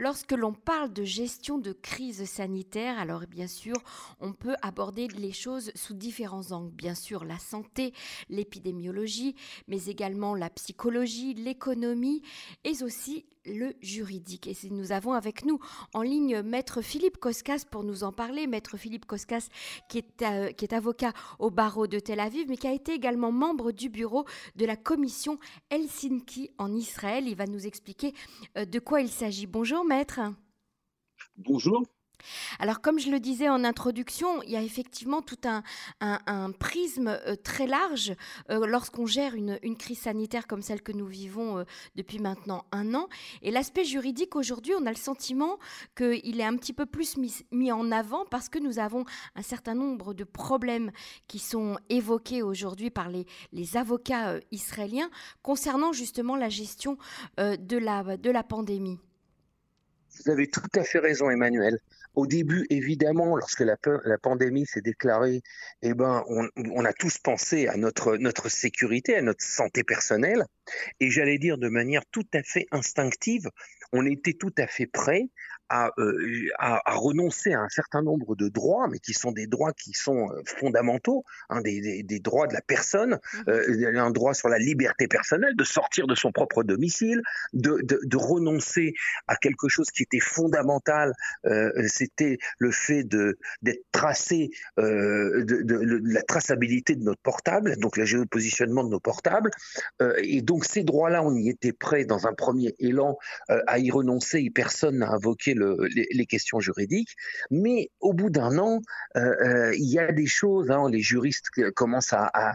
Lorsque l'on parle de gestion de crise sanitaire, alors bien sûr, on peut aborder les choses sous différents angles. Bien sûr, la santé, l'épidémiologie, mais également la psychologie, l'économie et aussi le juridique. Et nous avons avec nous en ligne Maître Philippe Koskas pour nous en parler. Maître Philippe Koskas qui est, euh, qui est avocat au barreau de Tel Aviv, mais qui a été également membre du bureau de la commission Helsinki en Israël. Il va nous expliquer euh, de quoi il s'agit. Bonjour Maître. Bonjour. Alors, comme je le disais en introduction, il y a effectivement tout un, prisme euh, très large euh, lorsqu'on gère une, crise sanitaire comme celle que nous vivons euh, depuis maintenant un an. Et l'aspect juridique, aujourd'hui, on a le sentiment qu'il est un petit peu plus mis, en avant parce que nous avons un certain nombre de problèmes qui sont évoqués aujourd'hui par les, avocats israéliens concernant justement la gestion de, la, de la pandémie. Vous avez tout à fait raison, Emmanuel. Au début, évidemment, lorsque la, pandémie s'est déclarée, eh ben, on, a tous pensé à notre sécurité, à notre santé personnelle. Et j'allais dire de manière tout à fait instinctive, on était tout à fait prêt euh, à, à, renoncer à un certain nombre de droits, mais qui sont des droits qui sont euh, fondamentaux, hein, des, des, droits de la personne, mmh. euh, un droit sur la liberté personnelle, de sortir de son propre domicile, de, de, de renoncer à quelque chose qui était fondamental, euh, c'était le fait d'être tracé, de, de, la traçabilité de notre portable, donc le géopositionnement de nos portables, et donc ces droits-là, on y était prêt dans un premier élan à y renoncer, et personne n'a invoqué les, questions juridiques. Mais au bout d'un an, euh, euh, il y a des choses, hein, les juristes commencent à,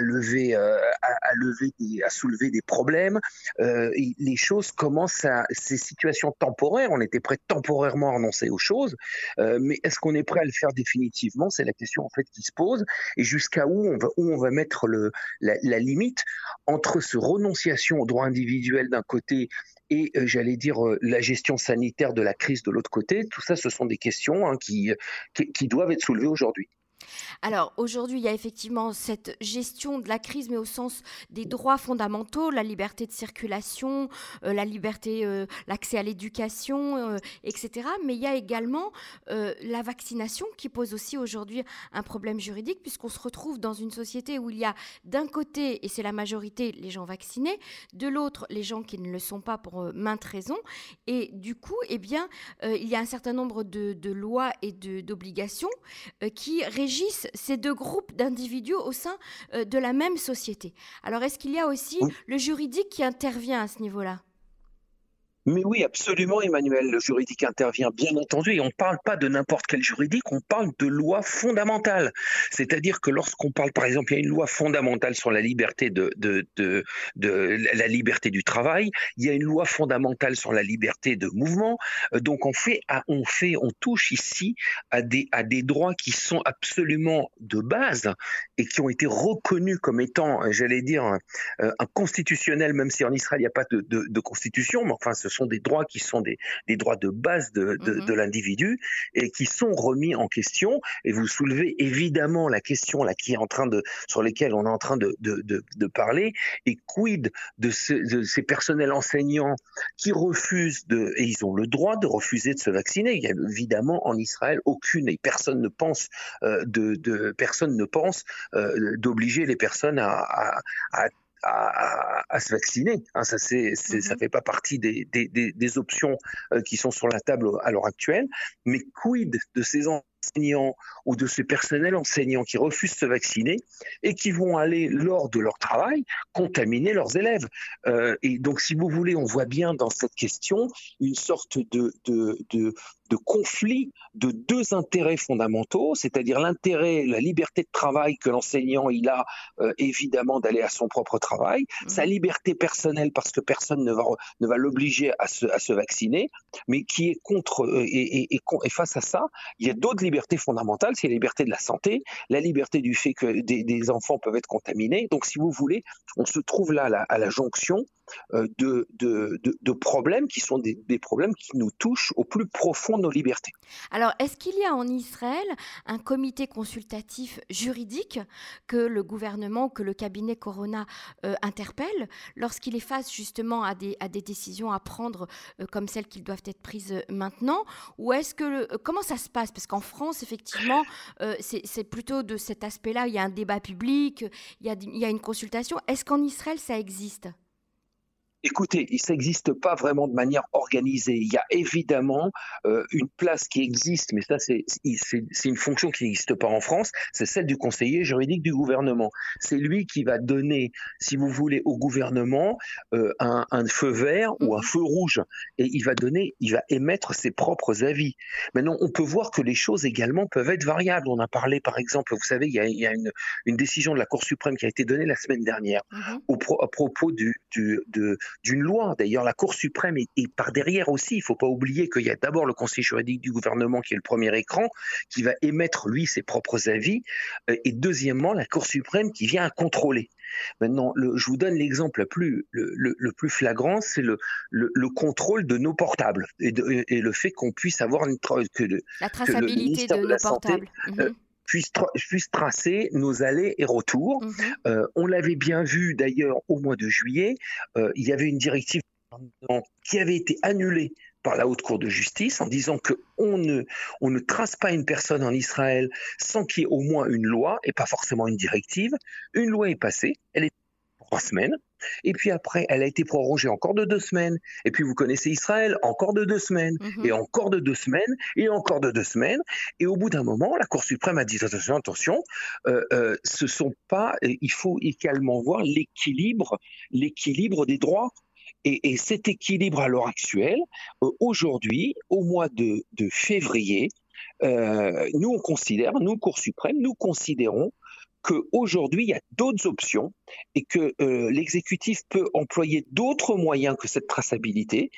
lever, euh, à, lever à soulever des problèmes. les choses commencent à ces situations temporaires. On était prêt temporairement à renoncer aux choses, mais est-ce qu'on est prêt à le faire définitivement? C'est la question en fait qui se pose. Et jusqu'à où on va, mettre la, la limite entre ce renonciation aux droits individuels d'un côté et euh, j'allais dire euh, la gestion sanitaire de la crise de l'autre côté. Tout ça, ce sont des questions hein, qui, qui doivent être soulevées aujourd'hui. Alors aujourd'hui, il y a effectivement cette gestion de la crise, mais au sens des droits fondamentaux, la liberté de circulation, euh, la liberté, euh, l'accès à l'éducation, euh, etc. Mais il y a également la vaccination qui pose aussi aujourd'hui un problème juridique, puisqu'on se retrouve dans une société où il y a d'un côté, et c'est la majorité, les gens vaccinés, de l'autre, les gens qui ne le sont pas pour maintes raisons. Et du coup, eh bien, il y a un certain nombre de, de lois et d'obligations qui régissent ces deux groupes d'individus au sein euh, de la même société. Alors est-ce qu'il y a aussi le juridique qui intervient à ce niveau-là? Mais oui, absolument, Emmanuel. Le juridique intervient, bien entendu, et on ne parle pas de n'importe quel juridique, on parle de loi fondamentale. C'est-à-dire que lorsqu'on parle, par exemple, il y a une loi fondamentale sur la liberté de, la liberté du travail, il y a une loi fondamentale sur la liberté de mouvement. Euh, donc on fait, on touche ici à des, droits qui sont absolument de base et qui ont été reconnus comme étant, j'allais dire, un, constitutionnel, même si en Israël il n'y a pas de constitution, mais enfin ce sont des droits qui sont des, des droits de base de, de, mhm. de l'individu et qui sont remis en question. Et vous soulevez évidemment la question là qui est en train de, sur lesquelles on est en train de, de parler. Et quid de, de, ces personnels enseignants qui refusent de, et ils ont le droit de refuser de se vacciner. Il y a évidemment en Israël aucune et personne ne pense euh, de, de personne ne pense euh, d'obliger les personnes à, à, à à, à, se vacciner. Hein, ça, ça mhm. fait pas partie des, des, des, des options euh, qui sont sur la table à l'heure actuelle. Mais quid de ces enseignants ou de ces personnels enseignants qui refusent de se vacciner et qui vont aller, lors de leur travail, contaminer leurs élèves? Euh, et donc, si vous voulez, on voit bien dans cette question une sorte de, de, de, de conflit de deux intérêts fondamentaux, c'est-à-dire l'intérêt, la liberté de travail que l'enseignant il a euh, évidemment d'aller à son propre travail, mmh. sa liberté personnelle parce que personne ne va ne va l'obliger à se, à se vacciner, mais qui est contre euh, et, et, et, face à ça, il y a d'autres libertés fondamentales, c'est la liberté de la santé, la liberté du fait que des, des, enfants peuvent être contaminés. Donc si vous voulez, on se trouve là à la, à la jonction de, de, problèmes qui sont des, problèmes qui nous touchent au plus profond de nos libertés. Alors, est-ce qu'il y a en Israël un comité consultatif juridique que le gouvernement, que le cabinet Corona interpelle lorsqu'il est face justement à des, à des décisions à prendre comme celles qui doivent être prises maintenant? Ou est-ce que... comment ça se passe? Parce qu'en France, effectivement, c'est plutôt de cet aspect-là, il y a un débat public, il y a, il y a une consultation. Est-ce qu'en Israël, ça existe? Écoutez, ça n'existe pas vraiment de manière organisée. Il y a évidemment euh, une place qui existe, mais ça c'est une fonction qui n'existe pas en France, c'est celle du conseiller juridique du gouvernement. C'est lui qui va donner, si vous voulez, au gouvernement euh, un, un, feu vert ou un mhm. feu rouge, et il va donner, il va émettre ses propres avis. Maintenant, on peut voir que les choses également peuvent être variables. On a parlé, par exemple, vous savez, il y a, il y a une, une, décision de la Cour suprême qui a été donnée la semaine dernière mhm. au à propos du, du de d'une loi. D'ailleurs, la Cour suprême est, par derrière aussi. Il ne faut pas oublier qu'il y a d'abord le Conseil juridique du gouvernement qui est le premier écran, qui va émettre, lui, ses propres avis, euh, et deuxièmement, la Cour suprême qui vient à contrôler. Maintenant, je vous donne l'exemple le plus, le, plus flagrant, c'est le, le, contrôle de nos portables et, le fait qu'on puisse avoir une que la traçabilité de, nos portables. Euh, puisse, tracer nos allées et retours. Mhm. Euh, on l'avait bien vu d'ailleurs au mois de juillet, euh, il y avait une directive qui avait été annulée par la Haute Cour de justice en disant qu'on ne, on ne trace pas une personne en Israël sans qu'il y ait au moins une loi et pas forcément une directive. Une loi est passée, elle est trois semaines. Et puis après, elle a été prorogée encore de deux semaines. Et puis vous connaissez Israël, encore de deux semaines, mhm. et encore de deux semaines, et encore de deux semaines. Et au bout d'un moment, la Cour suprême a dit attention, attention, euh, euh, ce sont pas. Il faut également voir l'équilibre, l'équilibre des droits. Et, cet équilibre à l'heure actuelle, euh, aujourd'hui, au mois de, février, nous on considère, nous Cour suprême, nous considérons qu'aujourd'hui, il y a d'autres options et que euh, l'exécutif peut employer d'autres moyens que cette traçabilité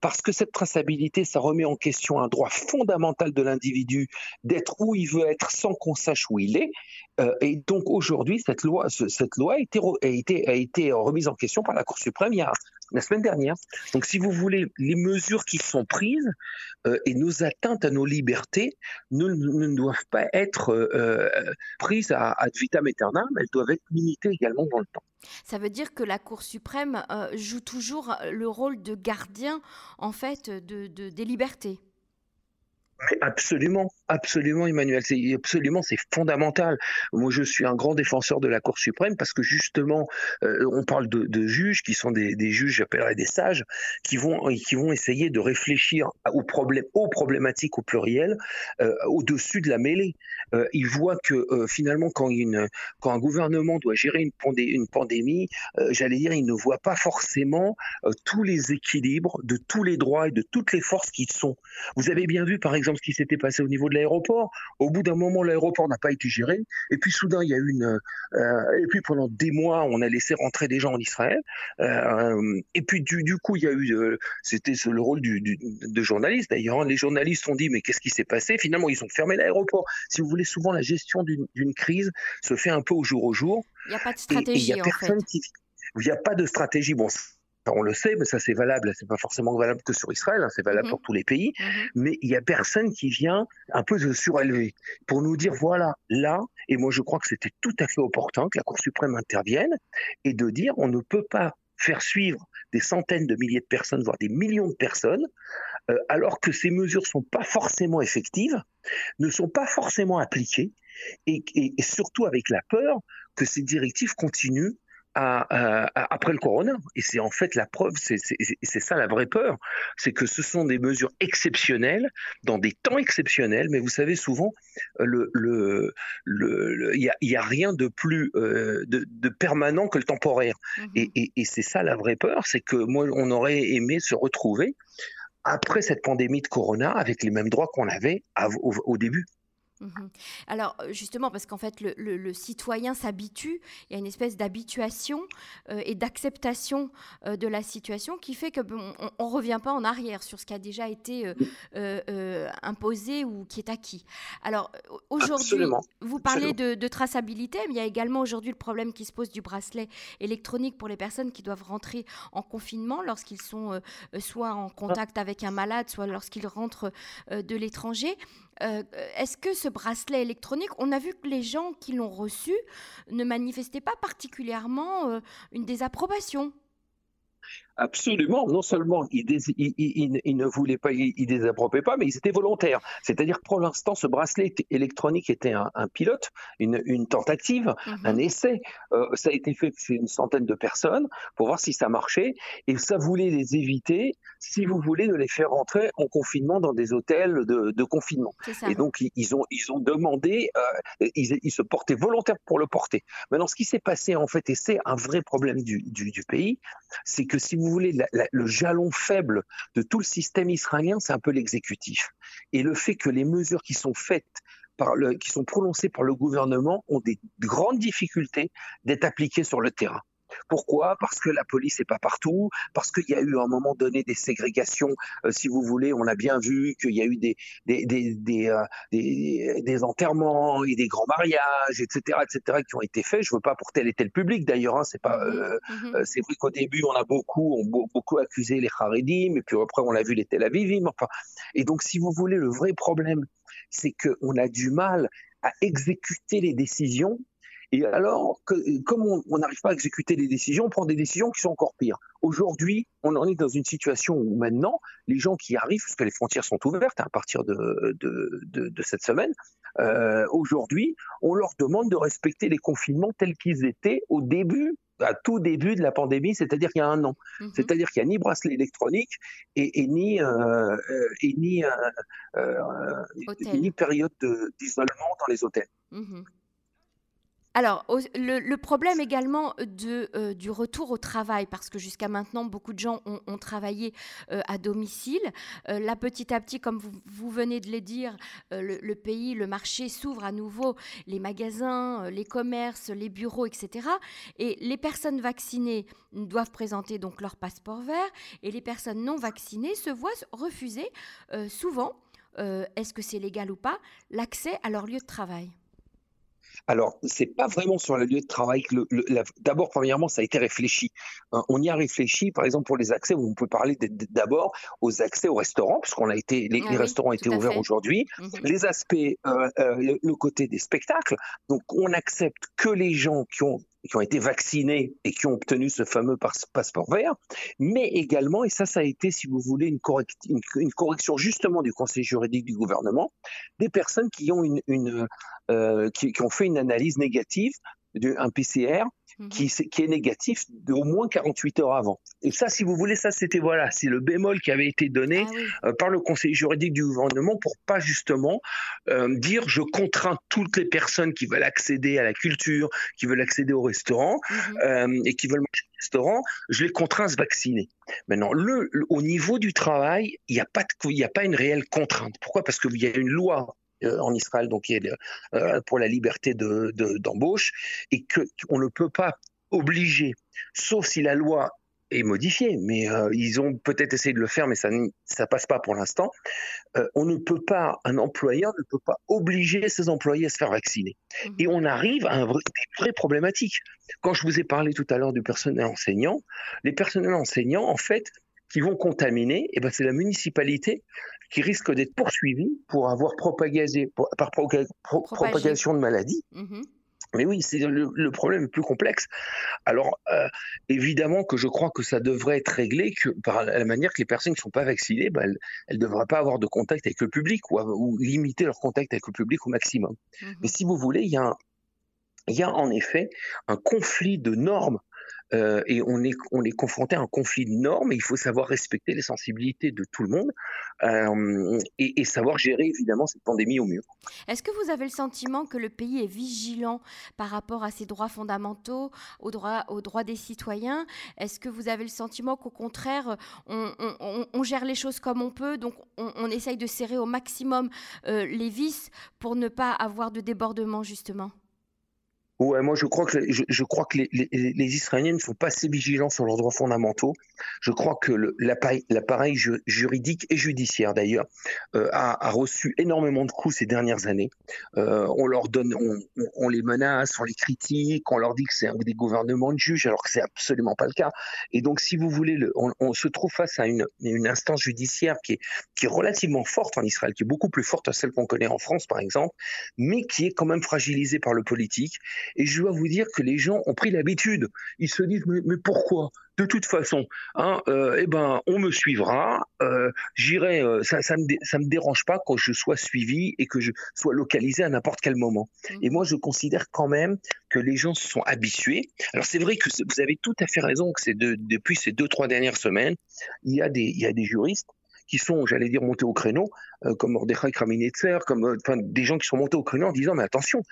parce que cette traçabilité, ça remet en question un droit fondamental de l'individu d'être où il veut être sans qu'on sache où il est. Euh, et donc aujourd'hui, cette loi, cette loi a été, a, été, a été remise en question par la Cour suprême il y a la semaine dernière. Donc, si vous voulez, les mesures qui sont prises euh, et nos atteintes à nos libertés ne, doivent pas être euh, euh, prises à, ad vitam aeternam, elles doivent être limitées également dans le temps. Ça veut dire que la Cour suprême joue toujours le rôle de gardien, en fait, de des libertés. Absolument, absolument, Emmanuel. Absolument, c'est fondamental. Moi, je suis un grand défenseur de la Cour suprême parce que justement, euh, on parle de, juges qui sont des, juges, j'appellerais des sages, qui vont qui vont essayer de réfléchir aux problèmes, aux problématiques au pluriel, euh, au-dessus de la mêlée. Euh, ils voient que finalement, quand un gouvernement doit gérer une, une pandémie, j'allais dire, il ne voit pas forcément tous les équilibres de tous les droits et de toutes les forces qui sont. Vous avez bien vu, par exemple ce qui s'était passé au niveau de l'aéroport. Au bout d'un moment, l'aéroport n'a pas été géré. Et puis soudain, il y a eu une. Euh, et puis pendant des mois, on a laissé rentrer des gens en Israël. Euh, et puis du, coup, il y a eu. Euh, c'était le rôle du, de journaliste d'ailleurs. Les journalistes ont dit mais qu'est-ce qui s'est passé? Finalement, ils ont fermé l'aéroport. Si vous voulez, souvent la gestion d'une crise se fait un peu au jour au jour. Il n'y a pas de stratégie en fait. il n'y a pas de stratégie. Bon, on le sait, mais ça c'est valable, c'est pas forcément valable que sur Israël, hein, c'est valable mhm. pour tous les pays, mhm. mais il y a personne qui vient un peu se surélever pour nous dire voilà, là, et moi je crois que c'était tout à fait opportun que la Cour suprême intervienne et de dire on ne peut pas faire suivre des centaines de milliers de personnes, voire des millions de personnes, euh, alors que ces mesures sont pas forcément effectives, ne sont pas forcément appliquées, et surtout avec la peur que ces directives continuent après le corona. Et c'est en fait la preuve, c'est ça la vraie peur, c'est que ce sont des mesures exceptionnelles, dans des temps exceptionnels, mais vous savez, souvent, il le, le, y, a, y, a, rien de plus euh, de, permanent que le temporaire. Mm-hmm. Et, et, c'est ça la vraie peur, c'est que moi, on aurait aimé se retrouver après cette pandémie de corona avec les mêmes droits qu'on avait au, au début. Mhm. Alors euh, justement, parce qu'en fait, le, citoyen s'habitue, il y a une espèce d'habituation euh, et d'acceptation euh, de la situation qui fait que on, ne revient pas en arrière sur ce qui a déjà été imposé ou qui est acquis. Alors aujourd'hui, vous parlez de, de, traçabilité, mais il y a également aujourd'hui le problème qui se pose du bracelet électronique pour les personnes qui doivent rentrer en confinement lorsqu'ils sont soit en contact avec un malade, soit lorsqu'ils rentrent de l'étranger. Euh, est-ce que ce bracelet électronique, on a vu que les gens qui l'ont reçu ne manifestaient pas particulièrement euh, une désapprobation? Absolument. Non seulement ils, ne voulaient pas, ils, désapprobaient pas, mais ils étaient volontaires. C'est-à-dire pour l'instant, ce bracelet électronique était un, pilote, une, tentative, mhm. un essai. Euh, ça a été fait c'est une centaine de personnes pour voir si ça marchait, et ça voulait les éviter, si vous voulez, de les faire rentrer en confinement dans des hôtels de, confinement. Et donc ils ont ils ont demandé, euh, ils, se portaient volontaires pour le porter. Maintenant, ce qui s'est passé en fait, et c'est un vrai problème du, du pays, c'est que si vous voulez, le jalon faible de tout le système israélien, c'est un peu l'exécutif. Et le fait que les mesures qui sont faites qui sont prononcées par le gouvernement ont des grandes difficultés d'être appliquées sur le terrain. Pourquoi? Parce que la police n'est pas partout, parce qu'il y a eu à un moment donné des ségrégations, euh, si vous voulez, on a bien vu qu'il y a eu des, des, des, euh, des, des, enterrements et des grands mariages, etc., etc., qui ont été faits. Je ne veux pas pour tel et tel public d'ailleurs, hein, c'est pas, euh, mm-hmm. c'est vrai qu'au début on a beaucoup, on beaucoup accusé les Haredim, et puis après on a vu les Tel Avivim, enfin. Et donc si vous voulez, le vrai problème, c'est qu'on a du mal à exécuter les décisions et alors, comme on n'arrive pas à exécuter les décisions, on prend des décisions qui sont encore pires. Aujourd'hui, on en est dans une situation où maintenant, les gens qui arrivent, puisque les frontières sont ouvertes à partir de, de, cette semaine, euh, aujourd'hui, on leur demande de respecter les confinements tels qu'ils étaient au début à tout début de la pandémie, c'est-à-dire qu'il y a un an. Mhm. C'est-à-dire qu'il n'y a ni bracelet électronique et, ni, euh, et ni, euh, ni période d'isolement dans les hôtels. Mhm. Alors, le, problème également euh, du retour au travail, parce que jusqu'à maintenant, beaucoup de gens ont, travaillé euh, à domicile. Euh, là, petit à petit, comme vous, venez de le dire, le, pays, le marché s'ouvre à nouveau, les magasins, les commerces, les bureaux, etc. Et les personnes vaccinées doivent présenter donc leur passeport vert, et les personnes non vaccinées se voient refuser souvent, est-ce que c'est légal ou pas, l'accès à leur lieu de travail. Alors, c'est pas vraiment sur le lieu de travail que d'abord, premièrement, ça a été réfléchi. Hein. on y a réfléchi, par exemple, pour les accès, on peut parler d'abord aux accès aux restaurants, puisqu'on a été, les, ah restaurants étaient ouverts aujourd'hui. Mhm. Les aspects, euh, euh, le, côté des spectacles. Donc, on accepte que les gens qui ont qui ont été vaccinés et qui ont obtenu ce fameux passeport vert, mais également, et ça, ça a été, si vous voulez, une, correction justement du Conseil juridique du gouvernement, des personnes qui ont, euh, qui, ont fait une analyse négative, un PCR, Mhm. qui, qui, est négatif de au moins 48 heures avant. Et ça, si vous voulez, ça c'était voilà, c'est le bémol qui avait été donné ah euh, par le conseil juridique du gouvernement pour pas justement euh, dire je contrains toutes les personnes qui veulent accéder à la culture, qui veulent accéder au restaurant mhm. euh, et qui veulent manger au restaurant, je les contrains à se vacciner. Maintenant, le, au niveau du travail, il n'y a pas il n'y a pas une réelle contrainte. Pourquoi? Parce qu'il y a une loi en Israël, donc euh, pour la liberté d'embauche, de, et qu'on ne peut pas obliger, sauf si la loi est modifiée, mais euh, ils ont peut-être essayé de le faire, mais ça ne passe pas pour l'instant. on ne peut pas, un employeur ne peut pas obliger ses employés à se faire vacciner. Mmh. Et on arrive à un vrai, des vraies problématiques. Quand je vous ai parlé tout à l'heure du personnel enseignant, les personnels enseignants, en fait, qui vont contaminer, et eh ben c'est la municipalité qui risque d'être poursuivie pour avoir propagé par propagation de maladies. Mmh Mais oui, c'est le, problème est plus complexe. Alors, euh, évidemment que je crois que ça devrait être réglé que, par la manière que les personnes qui ne sont pas vaccinées, ben, elles ne devraient pas avoir de contact avec le public ou, ou, limiter leur contact avec le public au maximum. Mmh Mais si vous voulez, il y, a il y a en effet un conflit de normes euh, et on est, on est confronté à un conflit de normes et il faut savoir respecter les sensibilités de tout le monde euh, et, savoir gérer évidemment cette pandémie au mieux. Est-ce que vous avez le sentiment que le pays est vigilant par rapport à ses droits fondamentaux, aux droits, aux droits des citoyens? Est-ce que vous avez le sentiment qu'au contraire, on, gère les choses comme on peut, donc on, essaye de serrer au maximum euh, les vis pour ne pas avoir de débordement justement? Ouais, moi je crois que je, crois que les, Israéliens ne sont pas assez vigilants sur leurs droits fondamentaux. Je crois que l'appareil juridique et judiciaire d'ailleurs euh, a, reçu énormément de coups ces dernières années. Euh, on leur donne, on, les menace, on les critique, on leur dit que c'est des gouvernements de juges, alors que c'est absolument pas le cas. Et donc, si vous voulez, le, on, se trouve face à une, instance judiciaire qui est, qui est relativement forte en Israël, qui est beaucoup plus forte que celle qu'on connaît en France, par exemple, mais qui est quand même fragilisée par le politique et je dois vous dire que les gens ont pris l'habitude. Ils se disent mais, pourquoi? De toute façon, hein, euh, eh ben, on me suivra. Euh, J'irai. Euh, ça, ça me, ça me dérange pas quand je sois suivi et que je sois localisé à n'importe quel moment. Mmh. Et moi, je considère quand même que les gens se sont habitués. Alors c'est vrai que vous avez tout à fait raison que c'est de, depuis ces deux trois dernières semaines, il y a des, il y a des juristes qui sont, j'allais dire, montés au créneau, comme Mordechai Kraminetzer, comme enfin, des gens qui sont montés au créneau en disant, mais attention,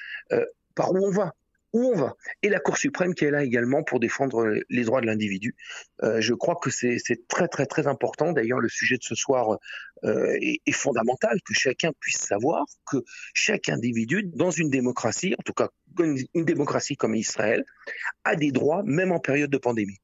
par où on va? Où on va. Et la Cour suprême qui est là également pour défendre les droits de l'individu. Euh, je crois que c'est très très très important. D'ailleurs, le sujet de ce soir euh, est, fondamental, que chacun puisse savoir que chaque individu, dans une démocratie, en tout cas une démocratie comme Israël, a des droits, même en période de pandémie.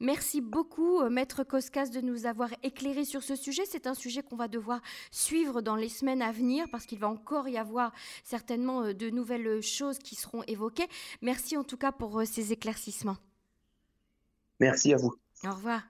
Merci beaucoup, euh, Maître Koskas, de nous avoir éclairé sur ce sujet. C'est un sujet qu'on va devoir suivre dans les semaines à venir parce qu'il va encore y avoir certainement euh, de nouvelles choses qui seront évoquées. Merci en tout cas pour euh, ces éclaircissements. Merci à vous. Au revoir.